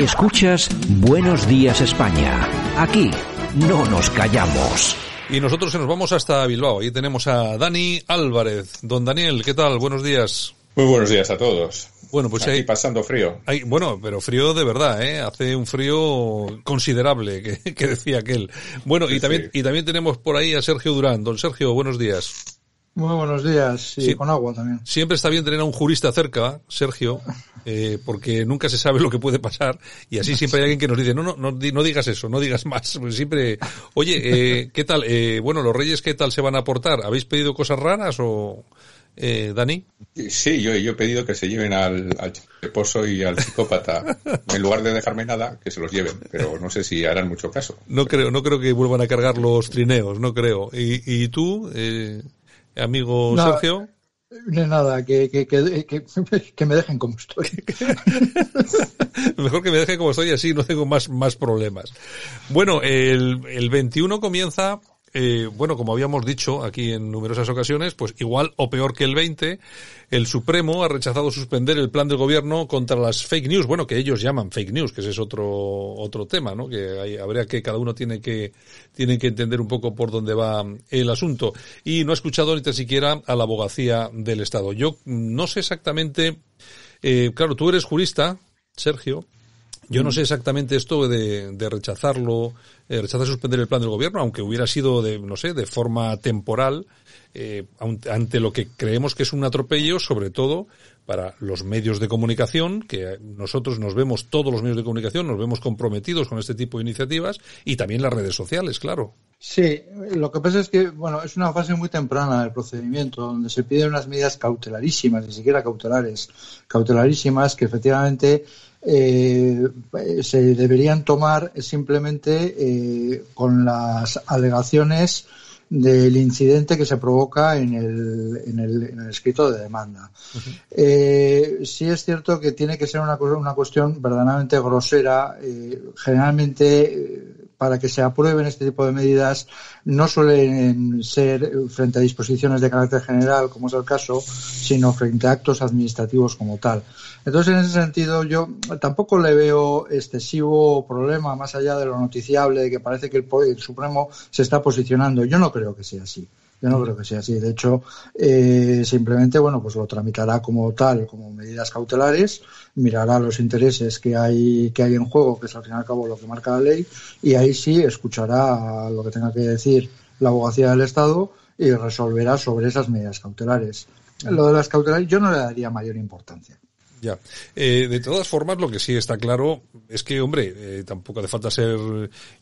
Escuchas Buenos Días España. Aquí no nos callamos. Y nosotros nos vamos hasta Bilbao. Ahí tenemos a Dani Álvarez. Don Daniel, ¿qué tal? Buenos días. Muy buenos días a todos. Bueno, pues Aquí pasando frío. Hay, bueno, pero frío de verdad, ¿eh? Hace un frío considerable, que, que decía aquel. Bueno, y también, y también tenemos por ahí a Sergio Durán. Don Sergio, buenos días. Muy buenos días, y sí, con agua también. Siempre está bien tener a un jurista cerca, Sergio, eh, porque nunca se sabe lo que puede pasar y así siempre hay alguien que nos dice, no, no, no, no digas eso, no digas más. Siempre, oye, eh, ¿qué tal? Eh, bueno, los reyes, ¿qué tal se van a aportar? ¿Habéis pedido cosas raras o, eh, Dani? Sí, yo, yo he pedido que se lleven al, al esposo y al psicópata, en lugar de dejarme nada, que se los lleven, pero no sé si harán mucho caso. No creo, no creo que vuelvan a cargar los trineos, no creo. ¿Y, y tú? Eh amigo no, Sergio? No, nada, que, que, que, que, me dejen como estoy. Mejor que me dejen como estoy, así no tengo más, más problemas. Bueno, el, el 21 comienza eh, bueno, como habíamos dicho aquí en numerosas ocasiones, pues igual o peor que el 20, el Supremo ha rechazado suspender el plan del gobierno contra las fake news, bueno, que ellos llaman fake news, que ese es otro, otro tema, ¿no? Que hay, habría que, cada uno tiene que, tiene que entender un poco por dónde va el asunto. Y no ha escuchado ni tan siquiera a la abogacía del Estado. Yo no sé exactamente, eh, claro, tú eres jurista, Sergio, yo no sé exactamente esto de, de rechazarlo, eh, rechazar suspender el plan del gobierno, aunque hubiera sido de, no sé, de forma temporal, eh, ante lo que creemos que es un atropello, sobre todo para los medios de comunicación, que nosotros nos vemos, todos los medios de comunicación, nos vemos comprometidos con este tipo de iniciativas y también las redes sociales, claro. Sí, lo que pasa es que, bueno, es una fase muy temprana del procedimiento, donde se piden unas medidas cautelarísimas, ni siquiera cautelares, cautelarísimas, que efectivamente eh, se deberían tomar simplemente eh, con las alegaciones del incidente que se provoca en el, en el, en el escrito de demanda. Uh -huh. eh, sí es cierto que tiene que ser una, una cuestión verdaderamente grosera. Eh, generalmente, para que se aprueben este tipo de medidas, no suelen ser frente a disposiciones de carácter general, como es el caso, sino frente a actos administrativos como tal. Entonces, en ese sentido, yo tampoco le veo excesivo problema, más allá de lo noticiable, de que parece que el, Supremo se está posicionando. Yo no creo que sea así. Yo no creo que sea así. De hecho, eh, simplemente, bueno, pues lo tramitará como tal, como medidas cautelares, mirará los intereses que hay, que hay en juego, que es al fin y al cabo lo que marca la ley, y ahí sí escuchará lo que tenga que decir la abogacía del Estado y resolverá sobre esas medidas cautelares. Lo de las cautelares yo no le daría mayor importancia. Ya. Eh, de todas formas, lo que sí está claro es que, hombre, eh, tampoco hace falta ser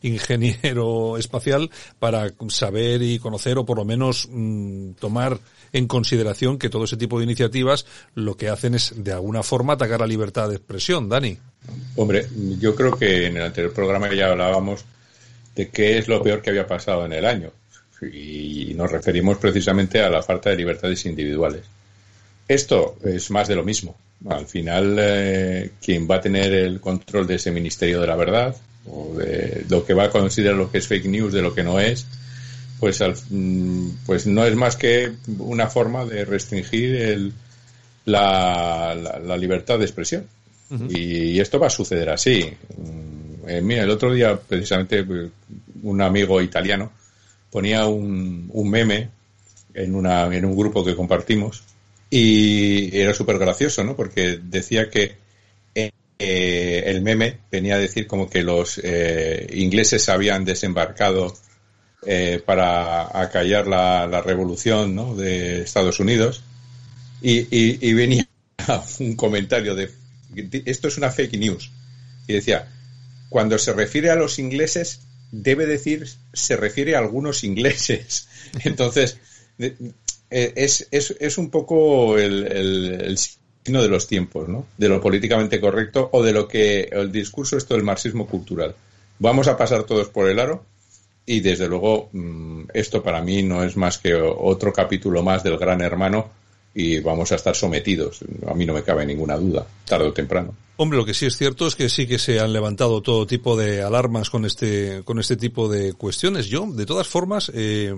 ingeniero espacial para saber y conocer o por lo menos mmm, tomar en consideración que todo ese tipo de iniciativas lo que hacen es de alguna forma atacar la libertad de expresión. Dani. Hombre, yo creo que en el anterior programa ya hablábamos de qué es lo peor que había pasado en el año y nos referimos precisamente a la falta de libertades individuales. Esto es más de lo mismo. Al final, eh, quien va a tener el control de ese Ministerio de la Verdad, o de lo que va a considerar lo que es fake news, de lo que no es, pues, al, pues no es más que una forma de restringir el, la, la, la, libertad de expresión. Uh -huh. y, y, esto va a suceder así. Eh, mira, el otro día, precisamente, un amigo italiano ponía un, un meme en, una, en un grupo que compartimos y era súper gracioso, ¿no? Porque decía que eh, el meme venía a decir como que los eh, ingleses habían desembarcado eh, para acallar la, revolución ¿no? de Estados Unidos y, y, venía un comentario de esto es una fake news y decía cuando se refiere a los ingleses debe decir se refiere a algunos ingleses entonces es, es, es un poco el, el, el, signo de los tiempos, ¿no? De lo políticamente correcto o de lo que el discurso esto del marxismo cultural. Vamos a pasar todos por el aro y desde luego esto para mí no es más que otro capítulo más del gran hermano y vamos a estar sometidos. A mí no me cabe ninguna duda, tarde o temprano. Hombre, lo que sí es cierto es que sí que se han levantado todo tipo de alarmas con este, con este tipo de cuestiones. Yo, de todas formas, eh,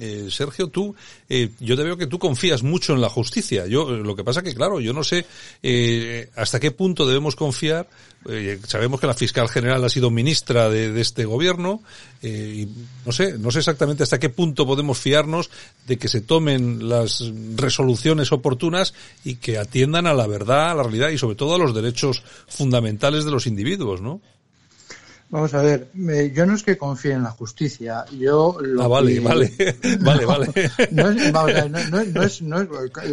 eh, Sergio, tú, eh, yo te veo que tú confías mucho en la justicia. Yo, lo que pasa que, claro, yo no sé hasta qué punto debemos confiar. sabemos que la fiscal general ha sido ministra de, de este gobierno y no sé, no sé exactamente hasta qué punto podemos fiarnos de que se tomen las resoluciones oportunas y que atiendan a la verdad, a la realidad y sobre todo a los derechos fundamentales de los individuos, ¿no? Vamos a ver, yo no es que confíe en la justicia, yo lo ah, vale, vale, vale, vale. No es, no, es,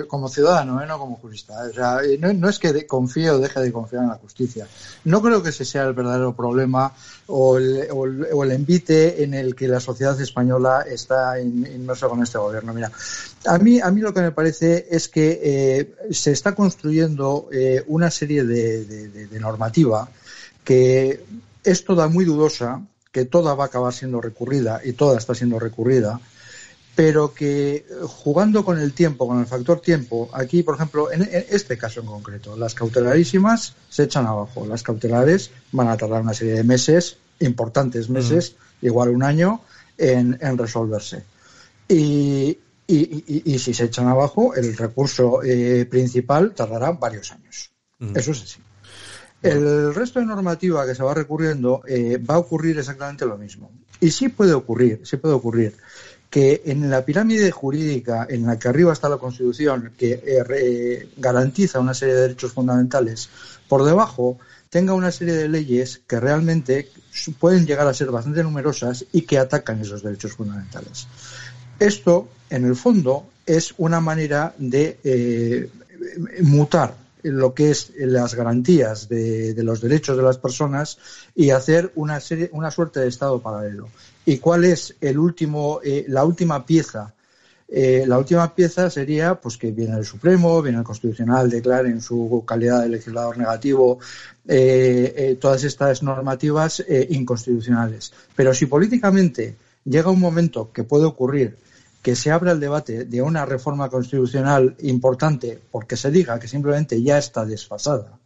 como ciudadano, ¿eh? no como jurista. O sea, no, es que confíe o deje de confiar en la justicia. No creo que ese sea el verdadero problema o el, o el, envite en el que la sociedad española está inmersa con este gobierno. Mira, a mí, a mí lo que me parece es que eh, se está construyendo eh, una serie de, de normativa que es toda muy dudosa, que toda va a acabar siendo recurrida y toda está siendo recurrida, pero que jugando con el tiempo, con el factor tiempo, aquí, por ejemplo, en este caso en concreto, las cautelarísimas se echan abajo, las cautelares van a tardar una serie de meses, importantes meses, igual un año, en, resolverse. Y, si se echan abajo, el recurso eh, principal tardará varios años. Eso es así. El resto de normativa que se va recurriendo eh, va a ocurrir exactamente lo mismo. Y sí puede ocurrir, sí puede ocurrir que en la pirámide jurídica en la que arriba está la Constitución, que eh, garantiza una serie de derechos fundamentales, por debajo tenga una serie de leyes que realmente pueden llegar a ser bastante numerosas y que atacan esos derechos fundamentales. Esto, en el fondo, es una manera de eh, mutar lo que es las garantías de, los derechos de las personas y hacer una serie, una suerte de estado paralelo. ¿Y cuál es el último, eh, la última pieza? Eh, la última pieza sería pues que viene el Supremo, viene el Constitucional, declare en su calidad de legislador negativo eh, todas estas normativas inconstitucionales. Pero si políticamente llega un momento que puede ocurrir que se abra el debate de una reforma constitucional importante porque se diga que simplemente ya está desfasada,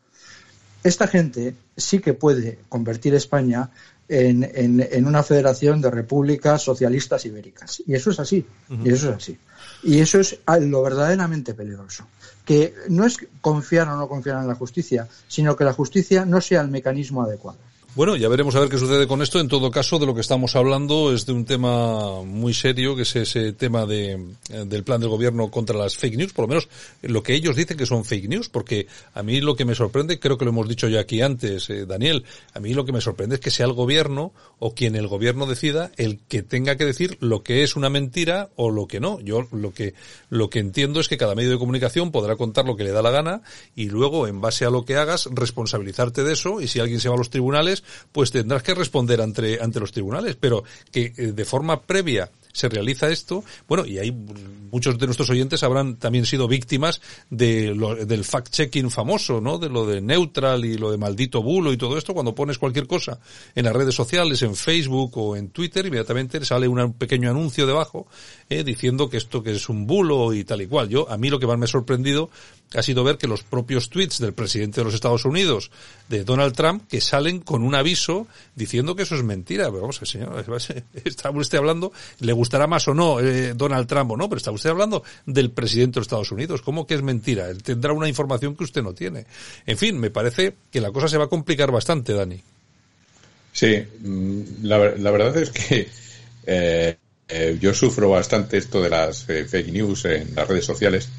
esta gente sí que puede convertir España en, una federación de repúblicas socialistas ibéricas. Y eso es así. Y eso es así. Y eso es lo verdaderamente peligroso. Que no es confiar o no confiar en la justicia, sino que la justicia no sea el mecanismo adecuado. Bueno, ya veremos a ver qué sucede con esto. En todo caso, de lo que estamos hablando es de un tema muy serio, que es ese tema de, eh, del plan del gobierno contra las fake news, por lo menos lo que ellos dicen que son fake news, porque a mí lo que me sorprende, creo que lo hemos dicho ya aquí antes, eh, Daniel, a mí lo que me sorprende es que sea el gobierno o quien el gobierno decida el que tenga que decir lo que es una mentira o lo que no. Yo lo que, lo que entiendo es que cada medio de comunicación podrá contar lo que le da la gana y luego, en base a lo que hagas, responsabilizarte de eso y si alguien se va a los tribunales, pues tendrás que responder ante, ante los tribunales, pero que eh, de forma previa se realiza esto, bueno, y hay muchos de nuestros oyentes habrán también sido víctimas de lo, del fact-checking famoso, ¿no? De lo de neutral y lo de maldito bulo y todo esto, cuando pones cualquier cosa en las redes sociales, en Facebook o en Twitter, inmediatamente sale un pequeño anuncio debajo, eh, diciendo que esto que es un bulo y tal y cual. Yo, a mí lo que más me ha sorprendido ha sido ver que los propios tweets del presidente de los Estados Unidos, de Donald Trump, que salen con un aviso diciendo que eso es mentira. Pero vamos, señor, está usted hablando, le gustará más o no eh, Donald Trump o no, pero está usted hablando del presidente de Estados Unidos. ¿Cómo que es mentira? Él tendrá una información que usted no tiene. En fin, me parece que la cosa se va a complicar bastante, Dani. Sí, mm, la, verdad es que eh, eh, yo sufro bastante esto de las fake news en las redes sociales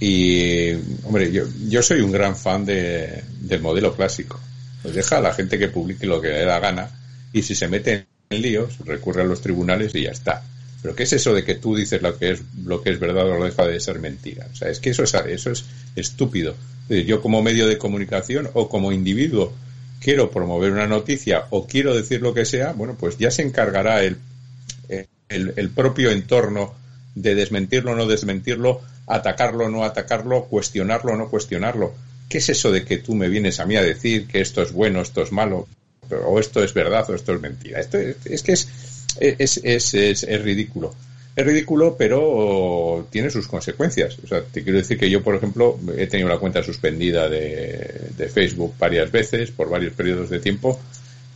y, hombre, yo, yo soy un gran fan de, del modelo clásico. Pues deja a la gente que publique lo que le da gana y si se mete en líos, recurre a los tribunales y ya está. Pero ¿qué es eso de que tú dices lo que es, lo que es verdad o lo deja de ser mentira? O sea, es que eso es, eso es estúpido. Yo como medio de comunicación o como individuo quiero promover una noticia o quiero decir lo que sea, bueno, pues ya se encargará el, el, el propio entorno de desmentirlo o no desmentirlo atacarlo o no atacarlo, cuestionarlo o no cuestionarlo. ¿Qué es eso de que tú me vienes a mí a decir que esto es bueno, esto es malo, o esto es verdad o esto es mentira? Esto es, que es, es, es, es, ridículo. Es ridículo, pero tiene sus consecuencias. O sea, te quiero decir que yo, por ejemplo, he tenido la cuenta suspendida de, de Facebook varias veces, por varios periodos de tiempo,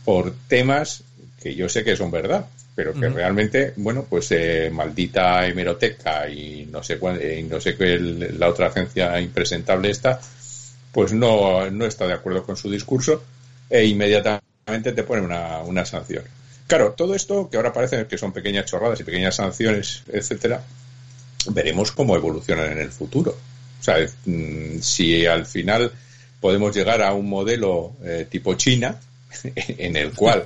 por temas que yo sé que son verdad, pero que realmente, bueno, pues eh, maldita hemeroteca y no sé cuál, y no sé qué la otra agencia impresentable está, pues no, no está de acuerdo con su discurso e inmediatamente te pone una, una sanción. Claro, todo esto que ahora parece que son pequeñas chorradas y pequeñas sanciones, etcétera, veremos cómo evolucionan en el futuro. O sea, mm, si al final podemos llegar a un modelo eh, tipo China, en el cual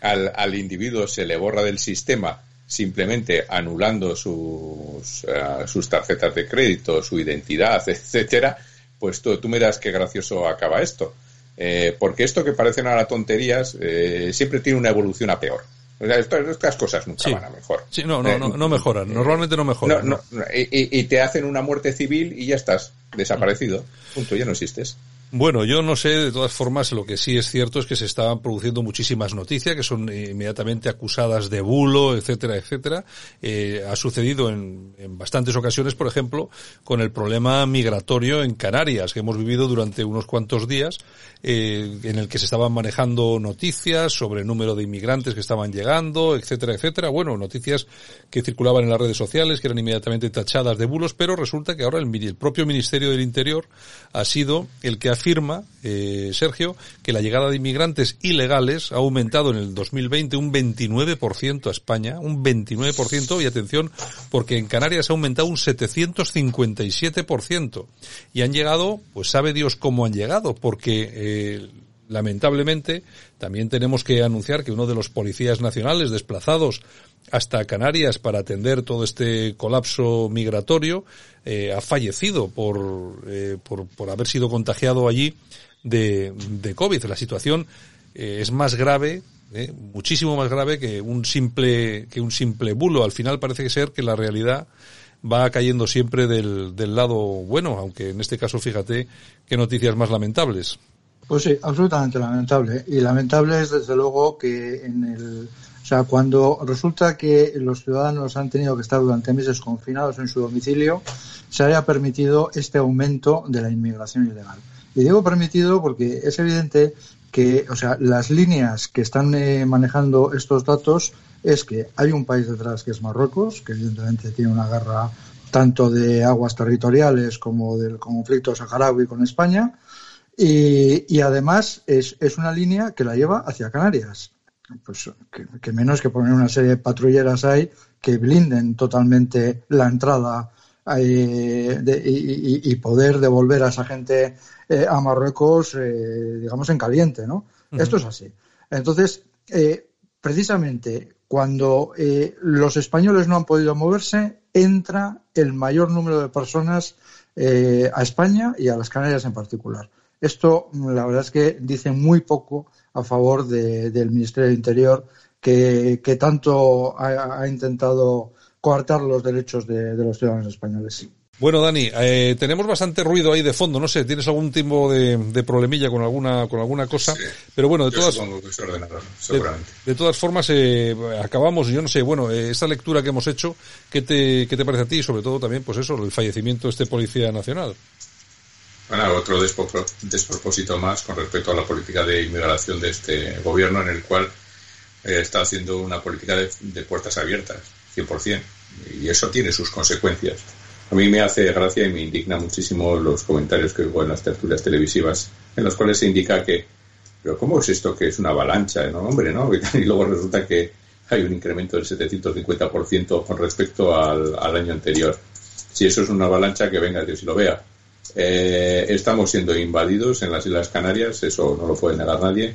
al, al, individuo se le borra del sistema simplemente anulando sus, uh, sus tarjetas de crédito, su identidad, etcétera, pues tú, tú miras qué gracioso acaba esto. Eh, porque esto que parecen ahora tonterías eh, siempre tiene una evolución a peor. O sea, estas, cosas nunca van a mejor. Sí, no, no, eh, no, mejoran. Normalmente no mejoran. No, y, y, te hacen una muerte civil y ya estás desaparecido. Punto, ya no existes. Bueno, yo no sé, de todas formas, lo que sí es cierto es que se estaban produciendo muchísimas noticias que son inmediatamente acusadas de bulo, etcétera, etcétera. Eh, ha sucedido en, en, bastantes ocasiones, por ejemplo, con el problema migratorio en Canarias, que hemos vivido durante unos cuantos días, eh, en el que se estaban manejando noticias sobre el número de inmigrantes que estaban llegando, etcétera, etcétera. Bueno, noticias que circulaban en las redes sociales, que eran inmediatamente tachadas de bulos, pero resulta que ahora el, el propio Ministerio del Interior ha sido el que ha afirma, eh, Sergio, que la llegada de inmigrantes ilegales ha aumentado en el 2020 un 29% a España, un 29%, y atención, porque en Canarias ha aumentado un 757%. Y han llegado, pues sabe Dios cómo han llegado, porque eh, lamentablemente también tenemos que anunciar que uno de los policías nacionales desplazados hasta Canarias para atender todo este colapso migratorio, eh, ha fallecido por, eh, por, por, haber sido contagiado allí de, de COVID. La situación eh, es más grave, eh, muchísimo más grave que un simple, que un simple bulo. Al final parece ser que la realidad va cayendo siempre del, del lado bueno, aunque en este caso fíjate qué noticias más lamentables. Pues sí, absolutamente lamentable. Y lamentable es desde luego que en el, o sea, cuando resulta que los ciudadanos han tenido que estar durante meses confinados en su domicilio, se haya permitido este aumento de la inmigración ilegal. Y digo permitido porque es evidente que, o sea, las líneas que están eh, manejando estos datos es que hay un país detrás que es Marruecos, que evidentemente tiene una guerra tanto de aguas territoriales como del conflicto saharaui con España, y, y además es, es, una línea que la lleva hacia Canarias pues que, menos que poner una serie de patrulleras ahí que blinden totalmente la entrada eh, de, y, y, poder devolver a esa gente eh, a Marruecos, eh, digamos, en caliente, ¿no? Uh -huh. Esto es así. Entonces, eh, precisamente cuando eh, los españoles no han podido moverse, entra el mayor número de personas eh, a España y a las Canarias en particular. Esto, la verdad es que dice muy poco a favor de, del Ministerio del Interior, que, que tanto ha, ha, intentado coartar los derechos de, de los ciudadanos españoles. Bueno, Dani, eh, tenemos bastante ruido ahí de fondo, no sé, ¿tienes algún tipo de, de problemilla con alguna con alguna cosa? Sí, pero bueno, de todas, de, de, todas formas, eh, acabamos, yo no sé, bueno, eh, esta lectura que hemos hecho, ¿qué te, ¿qué te parece a ti? Sobre todo también, pues eso, el fallecimiento de este policía nacional. Bueno, otro despropósito más con respecto a la política de inmigración de este gobierno, en el cual eh, está haciendo una política de, puertas abiertas, 100%. Y eso tiene sus consecuencias. A mí me hace gracia y me indigna muchísimo los comentarios que hubo en las tertulias televisivas, en los cuales se indica que, pero ¿cómo es esto que es una avalancha? No, hombre, ¿no? Y luego resulta que hay un incremento del 750% con respecto al, al año anterior. Si eso es una avalancha, que venga Dios y lo vea eh, estamos siendo invadidos en las Islas Canarias, eso no lo puede negar nadie.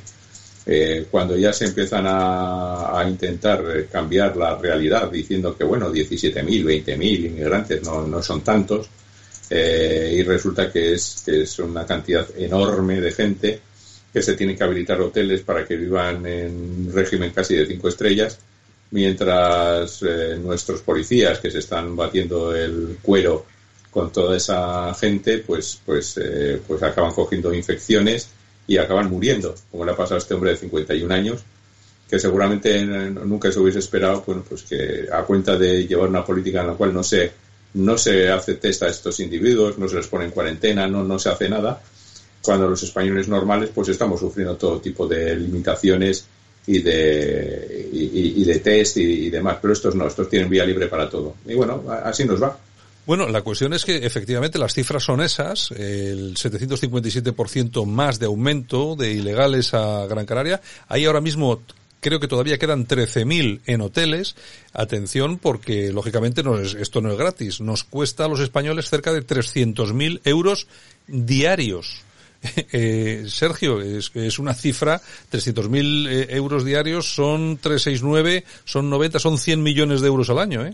Eh, cuando ya se empiezan a, intentar cambiar la realidad diciendo que, bueno, 17.000, 20.000 inmigrantes no, no son tantos, eh, y resulta que es, que es una cantidad enorme de gente que se tienen que habilitar hoteles para que vivan en régimen casi de cinco estrellas, mientras eh, nuestros policías que se están batiendo el cuero con toda esa gente, pues, pues, eh, pues acaban cogiendo infecciones y acaban muriendo, como le ha pasado a este hombre de 51 años, que seguramente nunca se hubiese esperado, bueno, pues que a cuenta de llevar una política en la cual no se, no se hace test a estos individuos, no se les pone en cuarentena, no, no se hace nada, cuando los españoles normales pues estamos sufriendo todo tipo de limitaciones y de, y, de test y, demás. Pero estos no, estos tienen vía libre para todo. Y bueno, así nos va. Bueno, la cuestión es que efectivamente las cifras son esas, el 757% más de aumento de ilegales a Gran Canaria. Hay ahora mismo creo que todavía quedan 13.000 en hoteles. Atención porque lógicamente no es, esto no es gratis, nos cuesta a los españoles cerca de 300.000 euros diarios. Eh, Sergio, es, es una cifra, 300.000 eh, euros diarios son 369, son 90, son 100 millones de euros al año, ¿eh?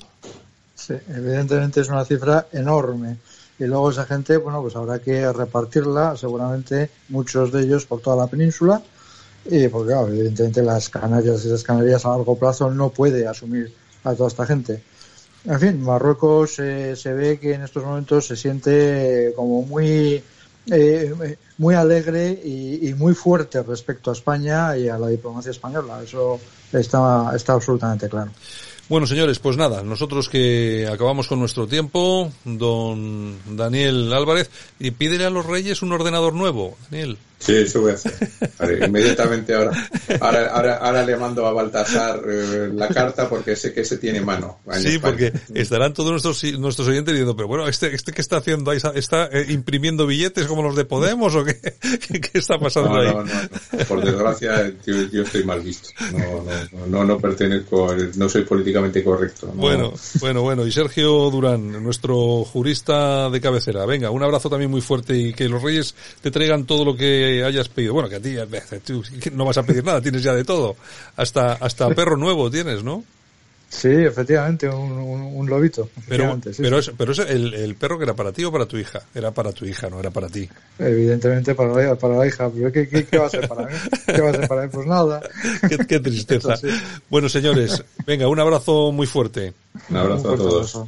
Sí, evidentemente es una cifra enorme. Y luego esa gente, bueno, pues habrá que repartirla, seguramente muchos de ellos por toda la península, y porque evidentemente las Canarias y las Canarias a largo plazo no puede asumir a toda esta gente. En fin, Marruecos eh, se ve que en estos momentos se siente como muy eh, muy alegre y, muy fuerte respecto a España y a la diplomacia española. Eso está, está absolutamente claro. Bueno, señores, pues nada, nosotros que acabamos con nuestro tiempo, don Daniel Álvarez, y pídele a los reyes un ordenador nuevo, Daniel. Sí, eso voy a hacer. inmediatamente ahora. Ahora, ahora. le mando a Baltasar eh, la carta porque sé que se tiene mano. Sí, porque estarán todos nuestros nuestros oyentes diciendo, pero bueno, este, este qué está haciendo ahí, está eh, imprimiendo billetes como los de Podemos o qué, qué está pasando ahí. No, no, Por desgracia, yo, estoy mal visto. No, no, no, no pertenezco, no soy políticamente correcto. Bueno, bueno, bueno. Y Sergio Durán, nuestro jurista de cabecera. Venga, un abrazo también muy fuerte y que los Reyes te traigan todo lo que hayas pedido. Bueno, que a ti no vas a pedir nada, tienes ya de todo. Hasta, hasta perro nuevo tienes, ¿no? Sí, efectivamente, un, lobito. Pero, pero, es, pero es el, el, perro que era para ti o para tu hija. Era para tu hija, no era para ti. Evidentemente para la, para la hija. Pero ¿qué, qué, va a ser para mí? ¿Qué va a ser para mí? Pues nada. Qué, tristeza. Bueno, señores, venga, un abrazo muy fuerte. Un abrazo a todos.